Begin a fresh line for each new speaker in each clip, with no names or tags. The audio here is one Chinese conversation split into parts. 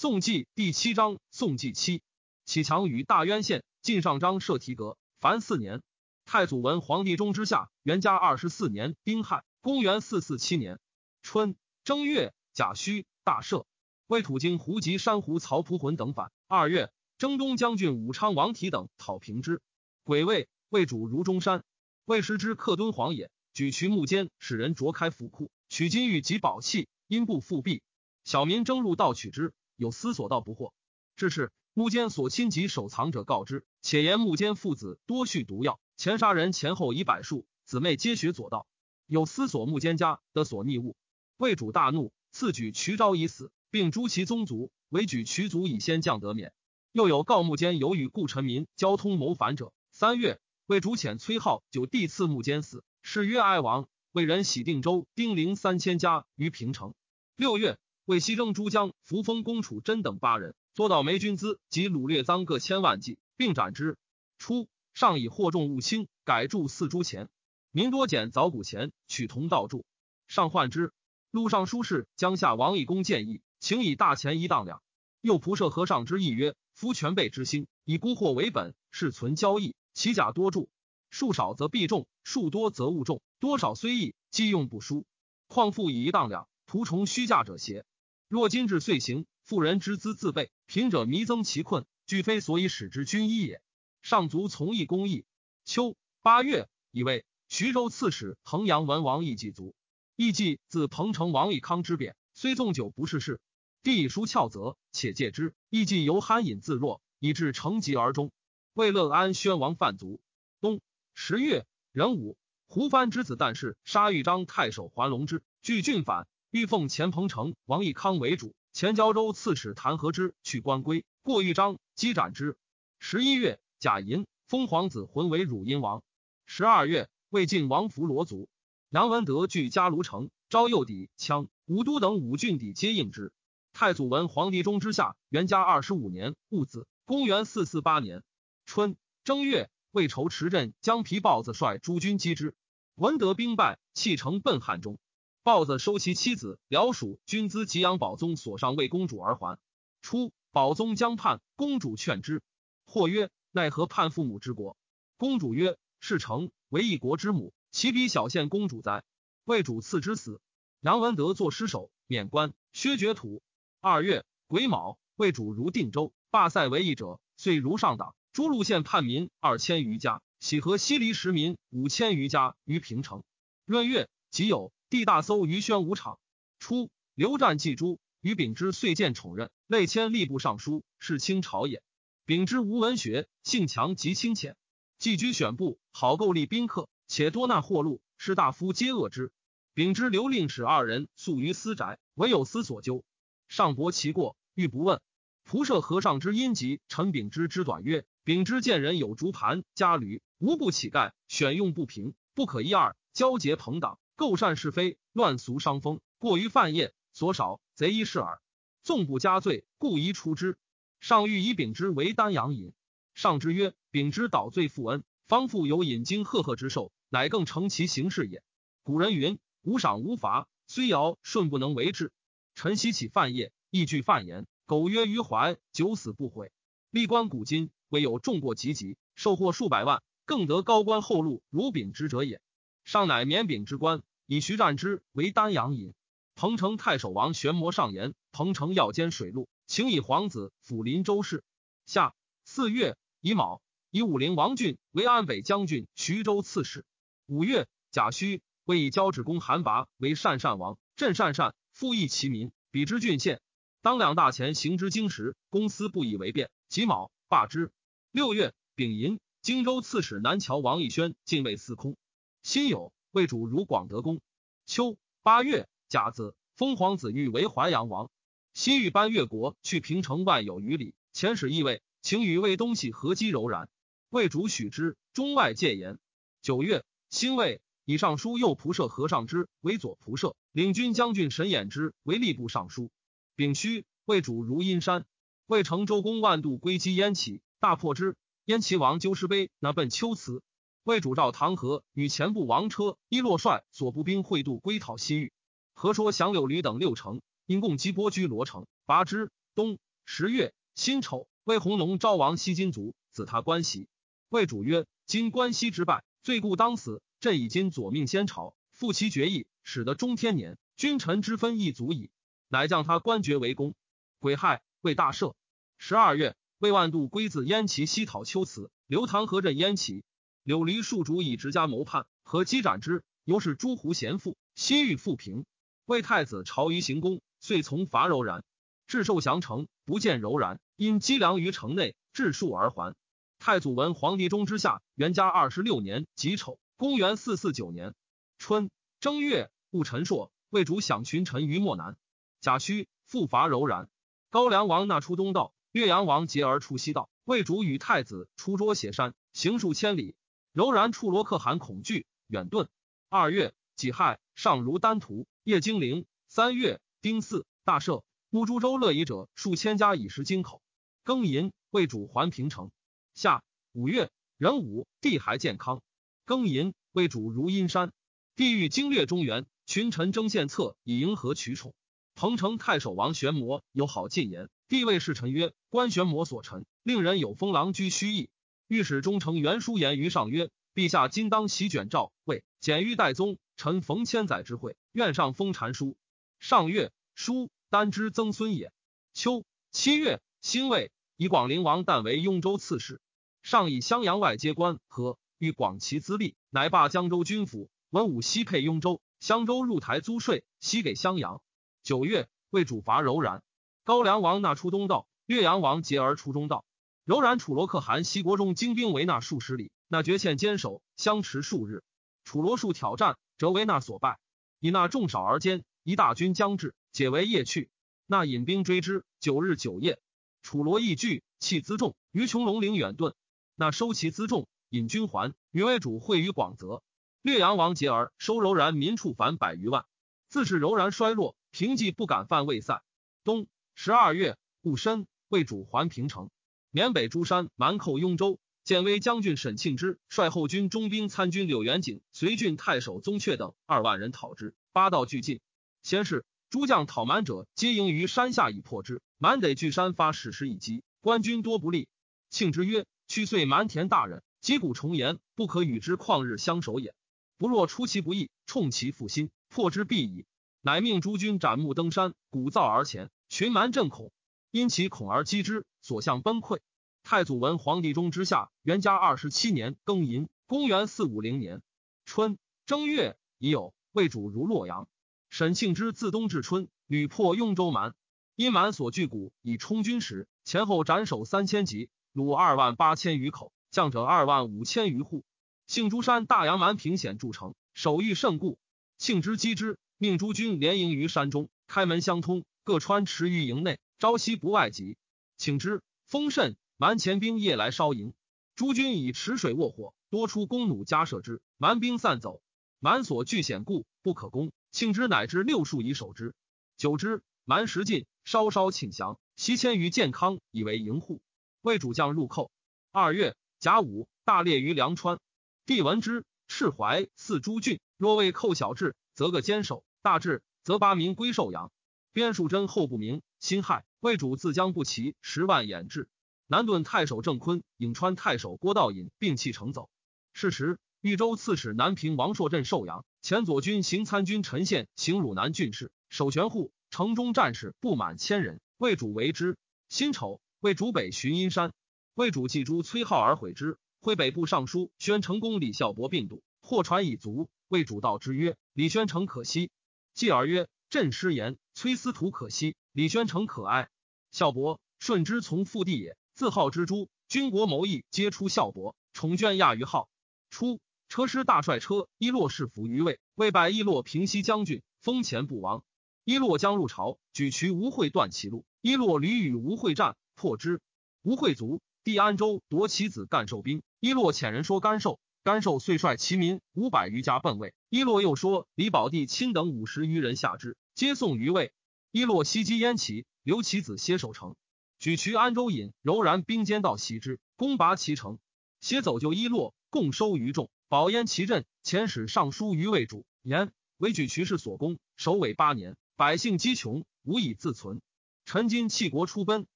宋纪第七章，宋纪七，启强于大渊县，晋上章设提阁，凡四年。太祖文皇帝中之下，元嘉二十四年丁亥，公元四四七年春正月甲戌，大赦。魏土京胡籍山胡曹蒲浑等反。二月，征东将军武昌王体等讨平之。癸未，魏主如中山。魏时之克敦煌也，举渠木间，使人啄开府库，取金玉及宝器，因不复辟。小民争入盗取之。有思所到不惑，至是木间所亲及守藏者告之，且言木间父子多蓄毒药，前杀人前后以百数，姊妹皆学左道。有思索木间家得所逆物，魏主大怒，赐举渠昭以死，并诛其宗族，唯举渠族以先降得免。又有告木间有与故臣民交通谋反者。三月，魏主遣崔浩就地赐木间死，是曰哀王。为人喜定州丁零三千家于平城。六月。为西征诸将扶风公楚真等八人，捉到梅军资及掳掠赃各千万计，并斩之。初，上以获重物轻，改铸四铢钱。民多捡凿古钱，取铜道铸。上患之。陆上书事江夏王义公建议，请以大钱一当两。又仆射和尚之意曰：夫全备之心，以孤货为本，是存交易。其甲多铸，数少则必重，数多则物重。多少虽易，既用不输。况复以一当两，仆从虚假者邪？若今至岁行，富人之资自备，贫者弥增其困，俱非所以使之君医也。上足从义公义。秋八月，以为徐州刺史衡阳文王义季卒。义季自彭城王义康之贬，虽纵酒不事事。帝以书翘责，且戒之。义季由酣饮自若，以致成疾而终。为乐安宣王范卒。冬十月壬午，胡藩之子旦氏杀豫章太守桓龙之，据郡反。欲奉钱彭城王义康为主，前交州刺史谭和之去官归，过豫章，击斩之。十一月，贾寅，封皇子浑为汝阴王。十二月，魏晋王弗罗族。杨文德据嘉卢城，昭右抵羌、武都等五郡邸皆应之。太祖文皇帝中之下，元嘉二十五年戊子，公元四四八年春正月，魏仇持镇将皮豹子率诸军击之，文德兵败，弃城奔汉中。豹子收其妻子辽属军资及养宝宗所上为公主而还。初，宝宗将叛，公主劝之。或曰：“奈何叛父母之国？”公主曰：“事成为一国之母，岂比小县公主哉？”魏主赐之死。杨文德作尸首，免官，削爵土。二月癸卯，魏主如定州，罢塞为义者，遂如上党。诸路县叛民二千余家，喜和西离实民五千余家于平城。闰月己酉。帝大搜于宣武场，初，刘湛祭诸与秉之遂见宠任，累迁吏部尚书，是清朝也。秉之无文学，性强极清浅，寄居选部，好构立宾客，且多纳货禄，士大夫皆恶之。秉之留令使二人宿于私宅，唯有私所究。上驳其过，欲不问。仆射和尚之阴疾，陈秉之之短曰：秉之见人有竹盘家驴，无不乞丐，选用不平，不可一二，交结朋党。构善是非，乱俗伤风，过于犯业，所少贼一是耳。纵不加罪，故宜出之。上欲以秉之为丹阳尹。上之曰：秉之倒罪负恩，方复有引经赫赫之寿，乃更成其行事也。古人云：无赏无罚，虽尧舜不能为之。臣昔起犯业，亦惧犯言，苟曰于怀，九死不悔。历官古今，未有重过及极，受获数百万，更得高官厚禄如秉之者也。上乃免秉之官。以徐战之为丹阳尹，彭城太守王玄谟上言：彭城要兼水陆，请以皇子辅临州事。下四月乙卯，以武陵王俊为安北将军、徐州刺史。五月甲戌，为以交趾公韩拔为善善王，镇善善，复邑其民，比之郡县。当两大钱行之经时，公司不以为变。己卯，罢之。六月丙寅，荆州刺史南桥王义轩进位司空。辛酉。魏主如广德公。秋八月甲子，封皇子玉为淮阳王。西域班越国去平城万有余里，遣使议位，请与魏东西合击柔然。魏主许之，中外戒严。九月辛未，以尚书右仆射何尚之为左仆射，领军将军沈衍之为吏部尚书。丙戌，魏主如阴山。魏成周公万度归击燕齐，大破之。燕齐王鸠师碑，那奔秋辞。魏主召唐和与前部王车、伊洛帅所部兵会渡归讨西域。何说降柳吕等六城，因共击波居罗城，拔之。冬十月，辛丑，魏弘农昭王西金卒，子他关西。魏主曰：“今关西之败，罪故当死。朕以今左命先朝，复其决议，使得中天年，君臣之分亦足矣。”乃降他官爵为公。癸亥，为大赦。十二月，魏万度归自燕齐西讨丘辞，刘唐河镇燕齐。柳离庶主以直家谋叛，和击斩之。由是诸胡贤妇，心欲复平。魏太子朝于行宫，遂从伐柔然。至寿降城，不见柔然，因积粮于城内，致数而还。太祖文皇帝中之下，元嘉二十六年己丑，公元四四九年春正月，戊辰朔，魏主享群臣于漠南。贾诩复伐柔然。高梁王纳出东道，岳阳王结而出西道。魏主与太子出捉斜山，行数千里。柔然处罗可汗恐惧，远遁。二月己亥，上如丹徒，夜精灵。三月丁巳，大赦。乌珠州乐夷者数千家以食金口。庚寅，魏主还平城。夏五月壬午，帝还健康。庚寅，魏主如阴山。帝欲经略中原，群臣争献策以迎合取宠。彭城太守王玄谟有好进言，帝谓侍臣曰：“观玄谟所陈，令人有封狼居虚意。”御史中丞袁书言于上曰：“陛下今当席卷诏，谓简于代宗，臣逢千载之会，愿上封禅书。”上月书。丹之曾孙也。秋七月，辛未，以广陵王旦为雍州刺史。上以襄阳外接官和，欲广其资历，乃罢江州军府。文武西配雍州，襄州入台租税，西给襄阳。九月，为主伐柔然。高梁王纳出东道，岳阳王结而出中道。柔然楚罗可汗西国中精兵围那数十里，那绝欠坚守，相持数日。楚罗数挑战，则为那所败。以那众少而坚，一大军将至。解为夜去，那引兵追之，九日九夜。楚罗亦惧，弃辎重于琼龙岭远遁。那收其辎重，引军还，与为主会于广泽。略阳王结而收柔然民畜凡百余万。自是柔然衰落，平济不敢犯魏塞。冬十二月戊申，魏主还平城。缅北诸山蛮寇雍州，建威将军沈庆之率后军中兵参军柳元景、随郡太守宗悫等二万人讨之，八道俱进。先是。诸将讨蛮者，皆营于山下以破之。蛮得据山发矢石以击，官军多不利。庆之曰：“去岁蛮田大人，击鼓重言，不可与之旷日相守也。不若出其不意，冲其腹心，破之必矣。”乃命诸军斩木登山，鼓噪而前。群蛮震恐，因其恐而击之，所向崩溃。太祖文皇帝中之下，元嘉二十七年庚寅，公元四五零年春正月已有，魏主如洛阳。沈庆之自冬至春，屡破雍州蛮，因蛮所据谷以充军时，前后斩首三千级，虏二万八千余口，降者二万五千余户。幸诸山大阳蛮平险筑城，守御甚固。庆之击之，命诸军连营于山中，开门相通，各穿持于营内，朝夕不外及。请之风甚，蛮前兵夜来烧营，诸军以池水卧火，多出弓弩加射之，蛮兵散走。蛮所据险固，不可攻。庆之乃至六数以守之，久之，蛮食尽，稍稍请降，西迁于建康，以为营户。魏主将入寇。二月甲午，大列于梁川。帝闻之，赤怀四诸郡，若为寇小至，则各坚守；大至，则八民归寿阳。边树真后不明，辛亥，魏主自将不齐十万掩至。南顿太守郑坤、颍川太守郭道隐并弃城走。是时，豫州刺史南平王朔镇寿阳。前左军行参军陈宪行汝南郡事，守玄户城中战士不满千人，魏主为之。辛丑，魏主北巡阴山，魏主祭诸崔浩而毁之。挥北部尚书宣成公李孝伯病笃，或传以卒。魏主道之曰：“李宣成可惜。”继而曰：“朕失言，崔司徒可惜，李宣成可哀。”孝伯顺之从父弟也，自号之诛。军国谋议皆出孝伯，宠眷亚于号。初。车师大帅车伊洛士服于魏，魏拜伊洛平西将军，封前不王。伊洛将入朝，举渠吴会断其路。伊洛屡与吴会战，破之。吴会卒，帝安州夺其子干寿兵。伊洛遣人说干寿，干寿遂率其民五百余家奔魏。伊洛又说李宝帝亲等五十余人下之，皆送于魏。伊洛袭击燕齐，留其子歇守城。举渠安州尹柔然兵兼道袭之，攻拔其城。歇走就伊洛，共收于众。保燕齐镇，遣使上书于魏主，言为举渠氏所攻，首尾八年，百姓饥穷，无以自存。臣今弃国出奔，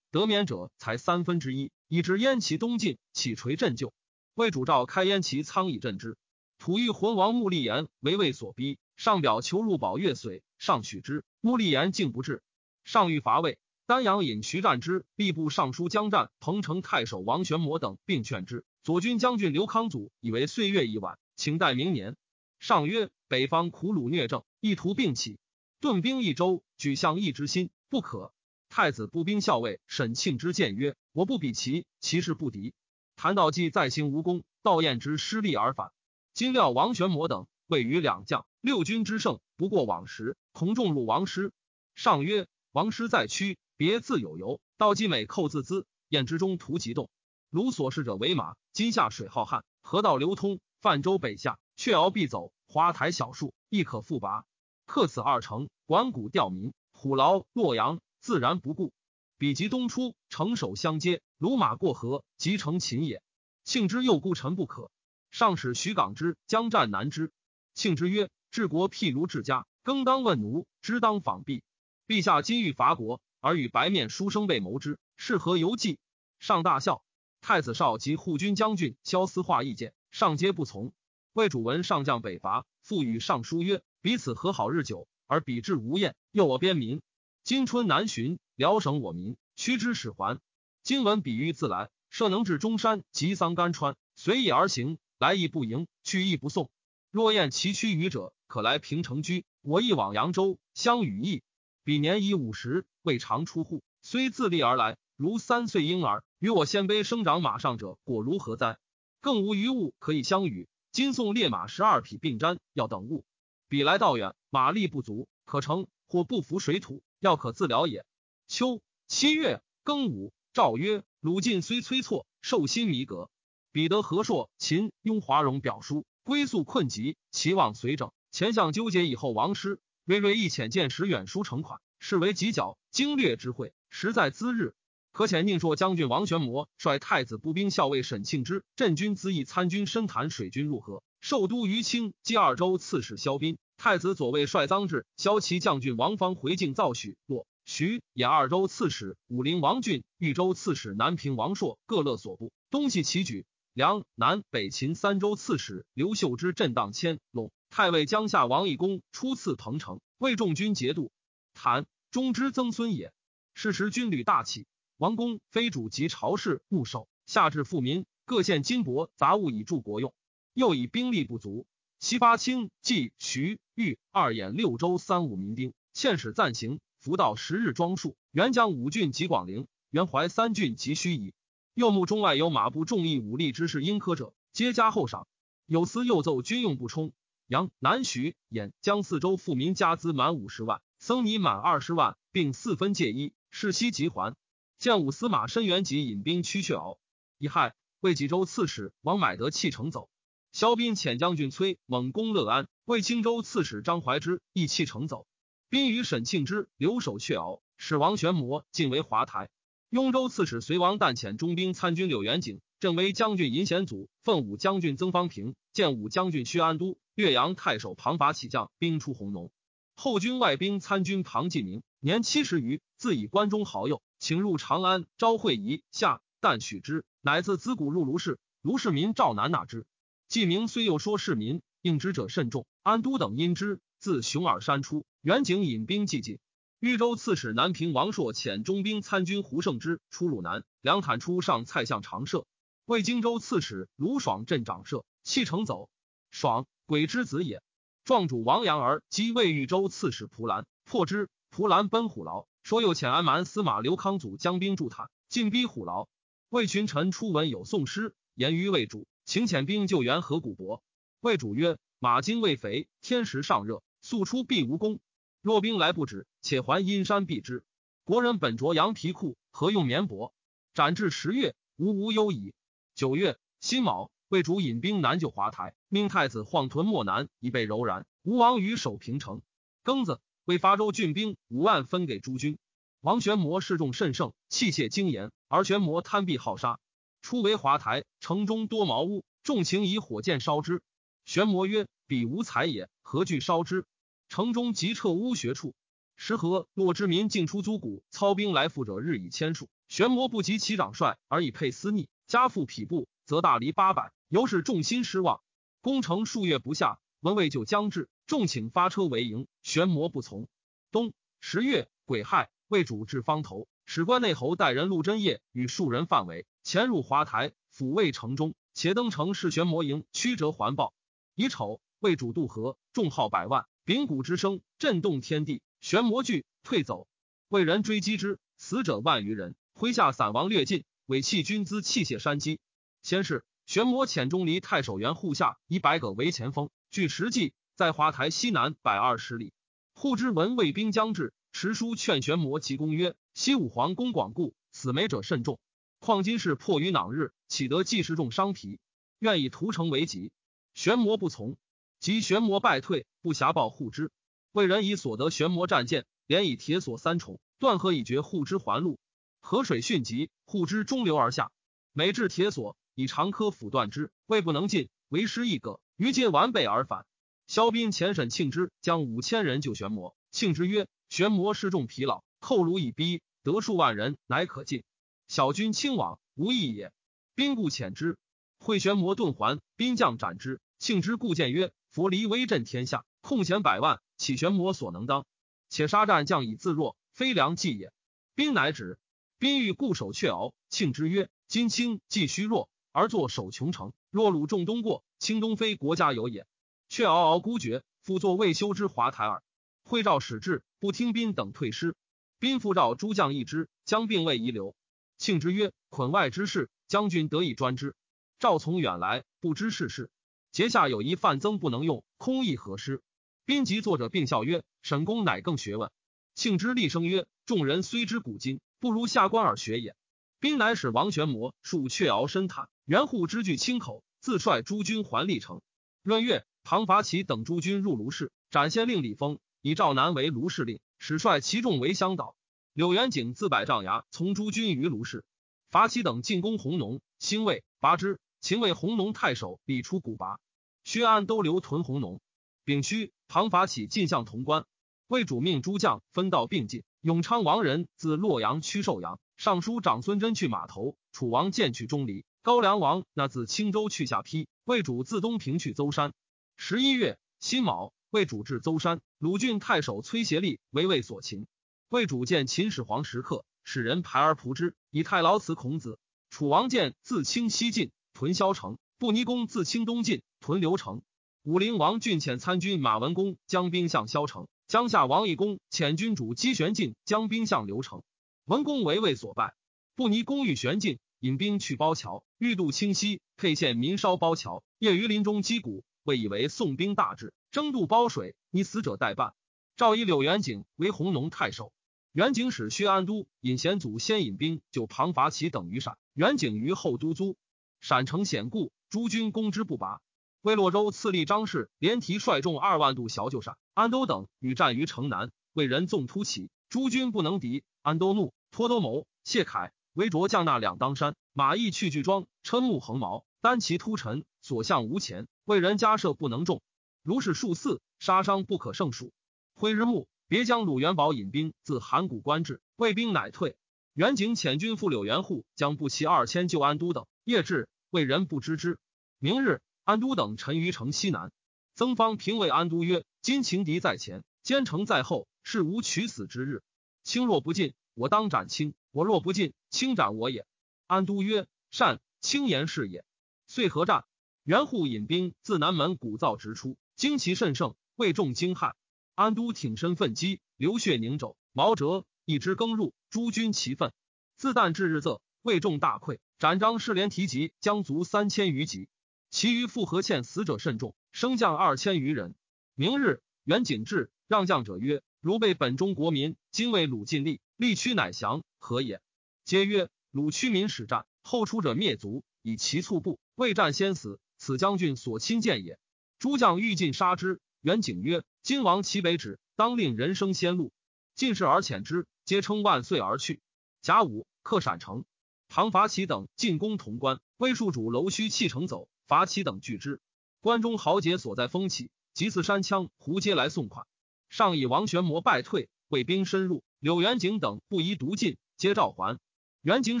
得免者才三分之一，以至燕齐东进，起垂镇救。魏主召开燕齐仓以镇之。吐欲浑王穆立言为魏所逼，上表求入保越绥，上许之。穆立言竟不至。上欲伐魏，丹阳尹徐战之、吏部尚书江战、彭城太守王玄谟等并劝之。左军将军刘康祖以为岁月已晚，请待明年。上曰：北方苦虏虐政，意图并起，顿兵一周，举相义之心不可。太子步兵校尉沈庆之谏曰：我不比其，其势不敌。谭道济再行无功，道彦之失利而返。今料王玄谟等位于两将，六军之胜不过往时，恐众入王师。上曰：王师在屈，别自有由。道济每寇自资，燕之中图急动。卢所事者为马，今下水浩瀚，河道流通，泛舟北下，却敖必走，花台小树亦可复拔。克此二城，管谷调民，虎牢洛阳，自然不顾。彼及东出，城守相接，卢马过河，即成秦也。庆之又孤臣不可。上使徐港之将战难之，庆之曰：“治国譬如治家，更当问奴，知当访辟。陛下今欲伐国，而与白面书生被谋之，是何由计？”上大笑。太子少及护军将军萧思化意见，上皆不从。魏主闻上将北伐，复与上书曰：“彼此和好日久，而彼至无厌，诱我边民。今春南巡，辽省我民，屈之使还。今闻彼欲自来，设能至中山及桑干川，随意而行。”来意不迎，去意不送。若厌其躯愚者，可来平城居。我亦往扬州，相与邑。彼年已五十，未尝出户，虽自立而来，如三岁婴儿。与我鲜卑生长马上者，果如何哉？更无余物可以相与。今送列马十二匹并瞻，要等物。彼来道远，马力不足，可乘或不服水土，要可自疗也。秋七月庚午，诏曰：鲁晋虽催错，受心弥革。彼得和硕、秦雍华容表书，归宿困急，其望随整。前相纠结以后，王师瑞瑞一遣见使远书成款，是为犄角经略之会，实在资日。可遣宁朔将军王玄谟率太子步兵校尉沈庆之镇军资议参军深潭水军入河，授都于清击二州刺史萧斌。太子左卫帅臧志、骁骑将军王方回敬造许洛徐演二州刺史武陵王俊、豫州刺史南平王硕各勒所部，东西齐举。梁南北秦三州刺史刘秀之震荡迁陇太尉江夏王义公初次彭城，为众军节度。谭中之曾孙也。是时军旅大起，王公非主及朝事牧守，下至富民，各县金帛杂物以助国用。又以兵力不足，西发清冀徐豫二兖六州三五民兵，遣使暂行，伏到十日装束。原将五郡及广陵，原淮三郡及盱眙。右目中外有马步众议武力之士，应科者皆加厚赏。有司又奏军用不充。杨南徐兖江四州富民家资满五十万，僧尼满二十万，并四分借一，世袭即还。见武司马申元吉引兵驱却敖，乙亥，为济州刺史王买德弃城走。萧斌遣将军崔猛攻乐安，为青州刺史张怀之亦弃城走。宾与沈庆之留守却敖，使王玄谟进为华台。雍州刺史隋王旦遣中兵参军柳元景、镇威将军尹显祖、奉武将军曾方平、建武将军薛安都、岳阳太守庞法起将兵出弘农。后军外兵参军庞继明年七十余，自以关中好友，请入长安招会仪下，旦许之，乃自资谷入卢氏。卢氏民赵南纳之。继明虽又说市民，应之者甚众。安都等因之，自熊耳山出，远景引兵既进。豫州刺史南平王朔遣中兵参军胡胜之出鲁南，梁坦出上蔡相长社。魏荆州刺史卢爽镇长社，弃城走。爽，鬼之子也。壮主王阳儿击魏豫州刺史蒲兰，破之。蒲兰奔虎牢，说又遣安蛮司马刘康祖将兵助坦，进逼虎牢。魏群臣初闻有宋师，言于魏主，请遣兵救援河谷伯。魏主曰：马今未肥，天时尚热，速出必无功。若兵来不止，且还阴山避之。国人本着羊皮裤，何用棉帛？斩至十月，无无忧矣。九月辛卯，魏主引兵南救华台，命太子晃屯漠南，以备柔然。吴王于守平城。庚子，为伐州郡兵五万，分给诸军。王玄谟势众甚盛，器械精严，而玄谟贪避好杀。初为华台，城中多茅屋，众情以火箭烧之。玄谟曰：“彼无才也，何惧烧之？”城中即撤屋穴处，时和洛之民进出租谷，操兵来赴者日以千数。玄魔不及其长帅，而以配私逆，加附匹部，则大离八百，由是众心失望。攻城数月不下，闻魏就将至，众请发车为营，玄魔不从。冬十月癸亥，魏主至方头，史关内侯带人陆贞业与数人范围潜入华台，抚慰城中，且登城视玄魔营，曲折环抱。乙丑，魏主渡河，众号百万，秉鼓之声震动天地，玄魔惧，退走。魏人追击之，死者万余人。麾下散亡略尽，伪弃军资器械山积。先是，玄魔遣钟离太守袁护下以百舸为前锋，据实际在华台西南百二十里。护之闻魏兵将至，持书劝玄魔其公曰：“西武皇公广固，死没者甚众。况今是迫于囊日，岂得计时重伤疲？愿以屠城为急。”玄魔不从，及玄魔败退，不暇报护之。魏人以所得玄魔战舰，连以铁索三重，断河以绝护之环路。河水迅急，护之中流而下。每至铁索，以长科斧断之，未不能进，为师一个，余皆完备而返。萧斌遣沈庆之，将五千人救玄魔。庆之曰：“玄魔失众疲劳，寇虏已逼，得数万人，乃可进。小军轻往，无益也。”兵不遣之，会玄魔遁还，兵将斩之。庆之故谏曰：“佛离威震天下，空闲百万，岂玄魔所能当？且杀战将以自若，非良计也。”兵乃止。宾欲固守阙敖，庆之曰：“今卿既虚弱，而坐守穷城，若鲁仲东过，卿东非国家有也。却敖敖孤绝，复作未修之华台耳。”会召使至，不听宾等退师。宾复召诸将议之，将并未遗留。庆之曰：“捆外之事，将军得以专之。赵从远来，不知世事。节下有一范增不能用，空议何师？”宾及作者并笑曰：“沈公乃更学问。”庆之厉声曰：“众人虽知古今。”不如下官而学也。兵乃使王玄谟数阙敖深坦，元护之具清口，自率诸军还历城。闰月，唐伐齐等诸军入卢氏，斩先令李丰，以赵南为卢氏令，使率其众为乡导。柳元景自百丈崖从诸军于卢氏。伐齐等进攻弘农，兴魏拔之。秦为弘农太守李出古拔，薛安都留屯弘农。丙戌，唐伐起进相潼关，魏主命诸将分道并进。永昌王仁自洛阳屈寿阳，尚书长孙真去码头。楚王见去钟离，高梁王那自青州去下邳。魏主自东平去邹山。十一月辛卯，魏主至邹山。鲁郡太守崔协力为魏所擒。魏主见秦始皇时刻，使人排而仆之，以太牢辞孔子。楚王见自清西进，屯萧城；布尼公自清东进，屯刘城。武陵王郡遣参军马文公将兵向萧城。江夏王义公遣军主姬玄进将兵向刘城，文公为魏所败。布尼公欲玄进，引兵去包桥，欲渡清溪，沛县民烧包桥，夜于林中击鼓。魏以为宋兵大至，争渡包水，以死者待办。诏以柳元景为弘农太守。元景使薛安都引贤祖先引兵救庞伐齐等于陕，元景于后都租。陕城险固，诸军攻之不拔。魏洛州次立张氏连提率众二万渡小旧陕，安都等与战于城南，魏人纵突起，诸军不能敌。安都怒，托都谋，谢凯为卓将纳两当山，马邑去巨庄，瞠目横矛，单骑突陈，所向无前。魏人加射不能中，如是数次，杀伤不可胜数。挥日暮，别将鲁元宝引兵自函谷关至，魏兵乃退。元景遣军赴柳元户，将步骑二千救安都等。夜至，魏人不知之。明日。安都等陈于城西南，曾方平谓安都曰：“今情敌在前，坚城在后，是无取死之日。卿若不进，我当斩卿；我若不进，卿斩我也。”安都曰：“善。”轻言是也。遂合战。元护引兵自南门鼓噪直出，旌旗甚盛，魏众惊骇。安都挺身奋击，流血凝肘，毛折，一之更入，诸军齐奋。自旦至日仄，魏众大溃，斩张士连提及将卒三千余级。其余复合欠死者甚众，升将二千余人。明日，元景至，让将者曰：“如被本中国民，今为鲁尽力，力屈乃降，何也？”皆曰：“鲁屈民使战，后出者灭族，以其促步，未战先死，此将军所亲见也。”诸将欲尽杀之，元景曰：“今王其北止，当令人生先路。”进士而遣之，皆称万岁而去。甲午，克陕城。唐伐齐等进攻潼关，魏戍主楼须弃城走。伐齐等拒之，关中豪杰所在风起，即似山羌胡皆来送款。上以王玄谟败退，魏兵深入，柳元景等不宜独进，皆召还。元景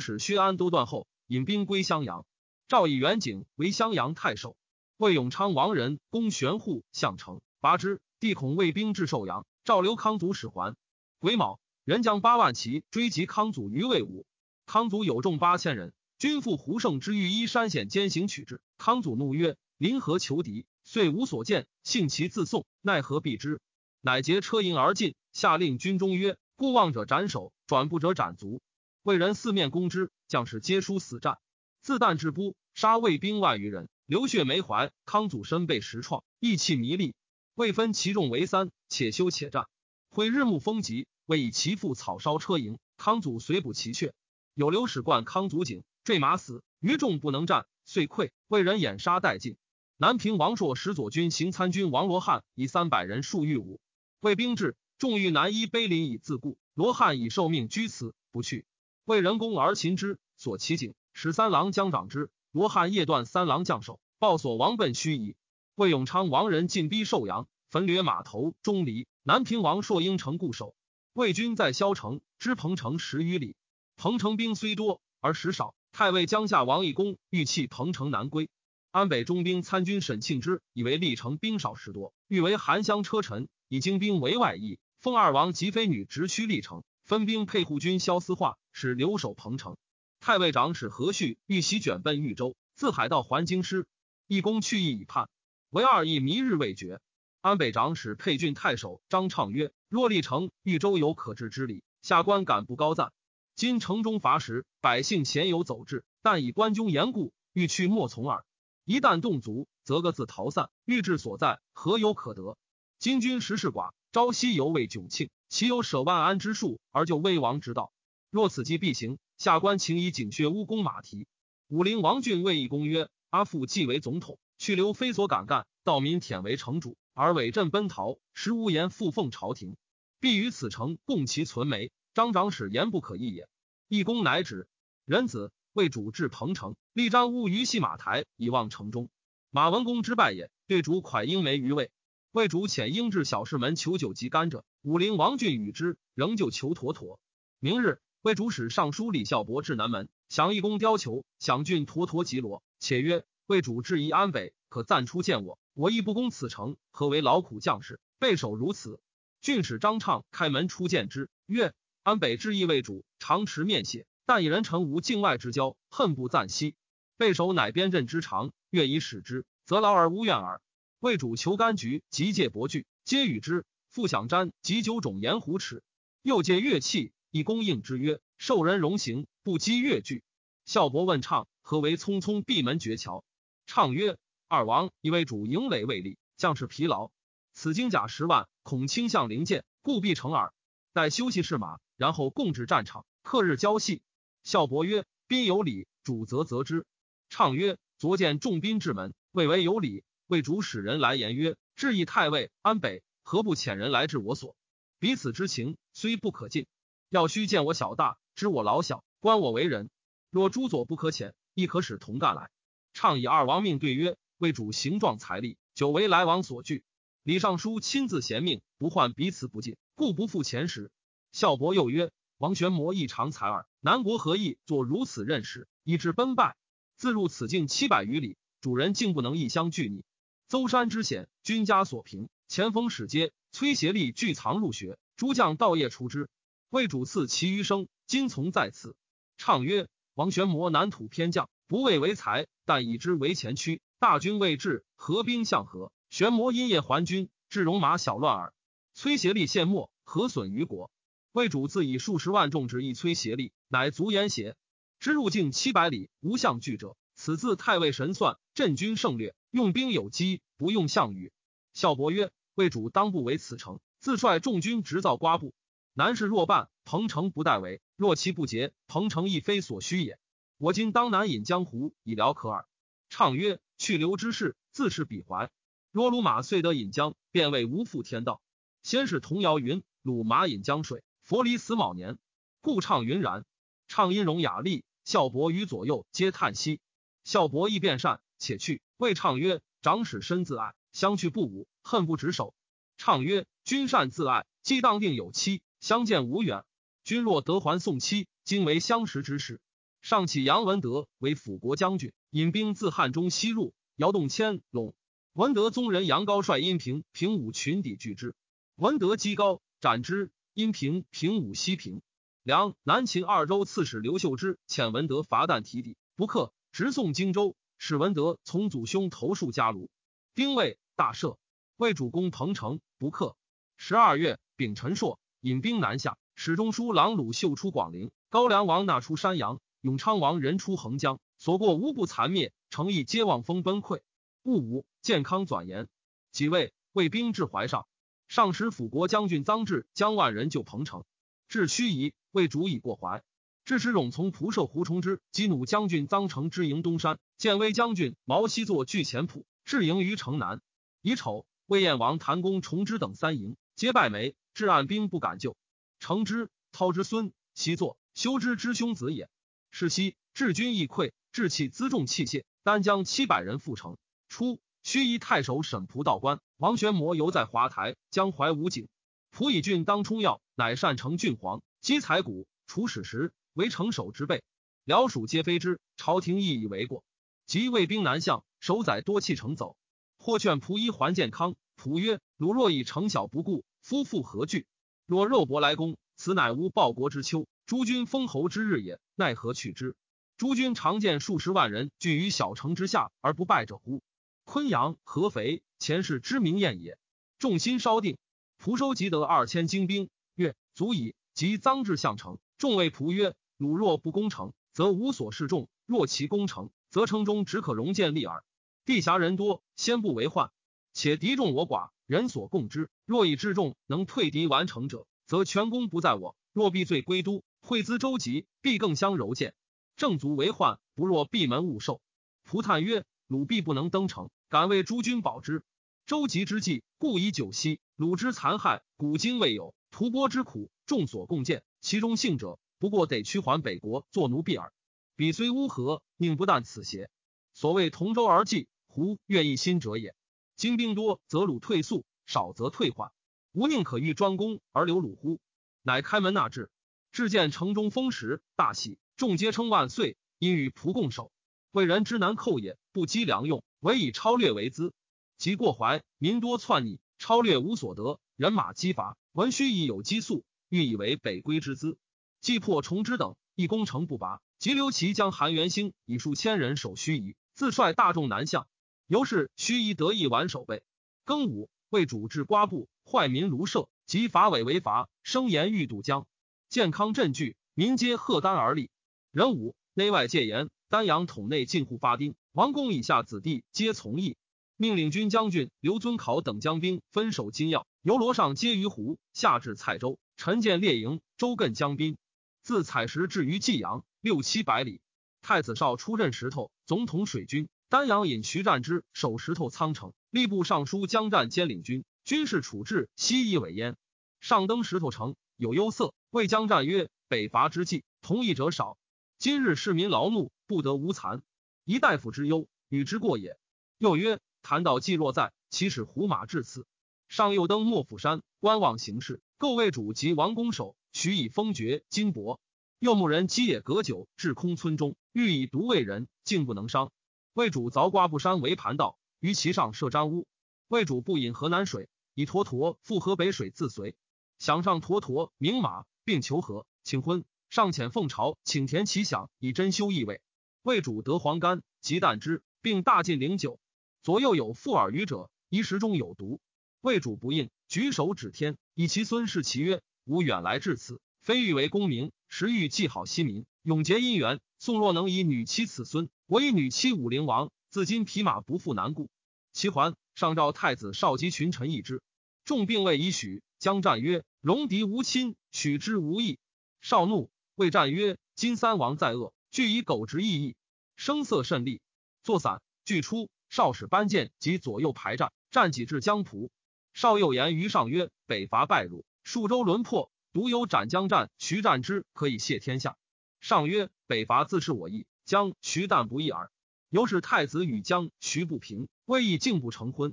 使薛安都断后，引兵归襄阳。赵以元景为襄阳太守。魏永昌王仁攻玄户项城，拔之。帝恐魏兵至寿阳，召刘康祖使还。癸卯，人将八万骑追击康祖于魏武。康祖有众八千人，军赴胡胜之御医山险兼行取之。康祖怒曰：“临河求敌，遂无所见，幸其自送，奈何避之？”乃劫车营而进，下令军中曰：“故望者斩首，转不者斩足。”魏人四面攻之，将士皆殊死战。自旦至都，杀魏兵万余人，流血没怀。康祖身被石创，意气弥厉。未分其众为三，且休且战。会日暮风急，未以其父草烧车营。康祖随捕其阙，有刘史冠康祖井，坠马死。余众不能战，遂溃。魏人掩杀殆尽。南平王朔使左军行参军王罗汉以三百人数御武。魏兵至，众欲南依碑林以自固。罗汉以受命居此，不去。魏人攻而擒之，所其井。使三郎将长之。罗汉夜断三郎将首，报所亡奔盱眙。魏永昌王人进逼寿阳，焚掠码头、钟离。南平王朔应城固守。魏军在萧城，知彭城十余里。彭城兵虽多，而食少。太尉江夏王义公欲弃彭城南归。安北中兵参军沈庆之以为历城兵少事多，欲为韩湘车臣，以精兵为外邑。封二王及妃女直驱历城，分兵配护军萧思化，使留守彭城。太尉长史何旭欲袭卷奔豫州，自海道还京师。义公去意已叛。唯二意迷日未决。安北长史沛郡太守张畅曰：“若立城，豫州有可治之理。下官敢不高赞。今城中乏食，百姓鲜有走至，但以关中严固，欲去莫从耳。一旦动足，则各自逃散。欲志所在，何有可得？今军实事寡，朝夕犹未窘庆，岂有舍万安之术而救危亡之道？若此计必行，下官请以警血乌公马蹄。”武陵王俊谓义公曰：“阿父既为总统。”去留非所敢干，道民舔为城主，而伪镇奔逃，实无言复奉朝廷，必于此城共其存没。张长史言不可议也。义公乃止。仁子为主至彭城，立张乌于戏马台，以望城中。马文公之败也，对主蒯英梅于魏。魏主遣英至小士门求酒及甘蔗，武陵王俊与之，仍旧求妥妥。明日，魏主使尚书李孝伯至南门，降义公雕裘，享郡妥妥及罗，且曰。魏主质疑安北，可暂出见我。我亦不攻此城，何为劳苦将士备守如此？郡使张畅开门出见之，曰：“安北之意为主，常持面谢，但以人臣无境外之交，恨不暂息。备守乃边镇之长，愿以使之，则劳而无怨耳。”为主求柑橘，即借薄具，皆与之。复享瞻及九种盐湖齿，又借乐器，以供应之曰：“受人荣行，不积乐具。”孝伯问畅：“何为匆匆闭门绝桥？”畅曰：“二王以为主营垒未立，将士疲劳。此精甲十万，恐倾向灵箭，故必成耳。待休息试马，然后共至战场，克日交戏。”孝伯曰：“兵有礼，主则责之。”畅曰：“昨见众宾至门，未为有礼。为主使人来言曰：‘至意太尉安北，何不遣人来至我所？彼此之情，虽不可尽，要须见我小大，知我老小，观我为人。若诸左不可遣，亦可使同干来。’”畅以二王命对曰：“为主形状财力，久为来往所惧。李尚书亲自贤命，不患彼此不敬，故不负前时。”孝伯又曰：“王玄谟异常才耳，南国何意作如此任使，以致奔败？自入此境七百余里，主人竟不能一相拒逆。邹山之险，君家所凭。前锋使皆，崔协力俱藏入学，诸将道业除之。为主赐其余生，今从在此。”畅曰：“王玄谟南土偏将。”不为为才，但以之为前驱。大军未至，合兵向和。玄魔因夜还军，至戎马小乱耳。崔协力陷没，何损于国？魏主自以数十万众之一崔协力，乃足言邪？之入境七百里，无相拒者。此自太尉神算，镇军胜略，用兵有机，不用项羽。孝伯曰：魏主当不为此城，自率众军直造瓜部。南事若半，彭城不待为。若其不捷，彭城亦非所需也。我今当南引江湖，以辽可耳。畅曰：“去留之事，自是彼怀。若鲁马遂得引江，便为无负天道。先是童谣云：‘鲁马引江水，佛离死卯年。’故唱云然。畅音容雅丽，孝伯与左右皆叹息。孝伯亦变善，且去。谓唱曰：‘长史深自爱，相去不武，恨不执手。’唱曰：‘君善自爱，既当定有期，相见无远。’君若得还宋期，今为相识之事。上启杨文德为辅国将军，引兵自汉中西入，姚动迁陇。文德宗人杨高率阴平平武群抵拒之，文德击高斩之。阴平平武西平。梁南秦二州刺史刘秀之遣文德伐旦提抵，不克，直送荆州。使文德从祖兄投戍家庐。丁未，大赦。为主公彭城，不克。十二月，丙辰朔，引兵南下。史中书郎鲁秀出广陵，高梁王纳出山阳，永昌王人出横江，所过无不残灭，诚意皆望风崩溃。戊午，健康转言，几位魏兵至怀上，上使辅国将军臧志将万人救彭城，至盱眙，魏主已过淮。致使冗从蒲射胡崇之击弩将军臧成之营东山，建威将军毛希作拒前浦，至营于城南。乙丑，魏燕王谭公崇之等三营皆败没，至暗兵不敢救。成之、操之孙希作、修之之兄子也。是夕，治军易溃，志气辎重器械，单将七百人赴城。初，盱眙太守沈仆道官王玄谟犹在华台，江淮武警。仆以郡当冲要，乃善成郡皇，积财谷，处史时为城守之备。辽属皆非之，朝廷亦以为过。及魏兵南向，守宰多弃城走。或劝仆衣还健康，仆曰：“汝若以城小不顾，夫妇何惧？若肉搏来攻，此乃吾报国之秋，诸君封侯之日也。奈何去之？诸君常见数十万人聚于小城之下而不败者乎？”昆阳、合肥前世之名宴也。众心稍定，蒲收集得二千精兵，曰：“足矣。”即臧至相城，众谓蒲曰：“汝若不攻城，则无所示众；若其攻城，则城中只可容见立耳。地狭人多，先不为患。且敌众我寡，人所共之。若以至众能退敌完成者，则全功不在我。若必罪归都，会资周集，必更相柔见。正足为患，不若闭门勿受。”蒲叹曰：“鲁必不能登城。”敢为诸君保之。周急之计，故以久息。鲁之残害，古今未有。屠波之苦，众所共见。其中幸者，不过得驱还北国，作奴婢耳。彼虽乌合，宁不但此邪？所谓同舟而济，胡愿一心者也。今兵多，则鲁退速；少则退缓。吾宁可欲专攻而留鲁乎？乃开门纳至，至见城中丰实，大喜，众皆称万岁。因与仆共守。为人之难寇也，不积粮用。唯以超略为资，及过淮，民多篡逆，超略无所得，人马饥乏，闻须以有积粟，欲以为北归之资。既破重之等，亦攻城不拔。即留其将韩元兴以数千人守盱眙，自率大众南向。由是盱眙得意完守备。庚午，为主治瓜部，坏民卢舍，及法委为罚，声言欲渡江。健康振据，民皆贺丹而立。壬午，内外戒严，丹阳统内禁户发丁。王公以下子弟皆从役，命领军将军刘遵考等将兵分守金要，由罗上接于湖，下至蔡州，陈建列营，周艮江滨。自采石至于济阳，六七百里。太子少出任石头，总统水军。丹阳引徐战之守石头仓城，吏部尚书江战兼领军，军事处置西夷尾焉。上登石头城，有忧色，谓将战曰：“北伐之计，同意者少。今日市民劳怒，不得无残。”一大夫之忧，与之过也。又曰：谈道既若在，其使胡马至此。上又登莫府山，观望形势。构魏主及王公守，许以封爵金帛。又牧人积野隔酒，至空村中，欲以毒魏人，竟不能伤。魏主凿瓜布山为盘道，于其上设张屋。魏主不饮河南水，以沱沱赴河北水自随。想上沱沱名马，并求和，请婚。上遣奉朝，请田其饷，以珍馐异味。魏主得黄干，及啖之，并大进灵酒。左右有附耳语者，疑食中有毒。魏主不应，举手指天，以其孙视其曰：“吾远来至此，非欲为功名，实欲记好西民，永结姻缘。宋若能以女妻此孙，我以女妻武陵王，自今匹马不复难顾。”其桓上召太子少及群臣议之，众并未以许。将战曰：“戎狄无亲，取之无益。”少怒，谓战曰：“今三王在恶。”俱以狗直意义，声色甚厉。作散，俱出。少使班剑及左右排战，战几至江浦。少又言于上曰：“北伐败入，数州沦破，独有斩江战、徐战之可以谢天下。”上曰：“北伐自是我意，将徐旦不义耳。”由是太子与江徐不平，未意竟不成婚。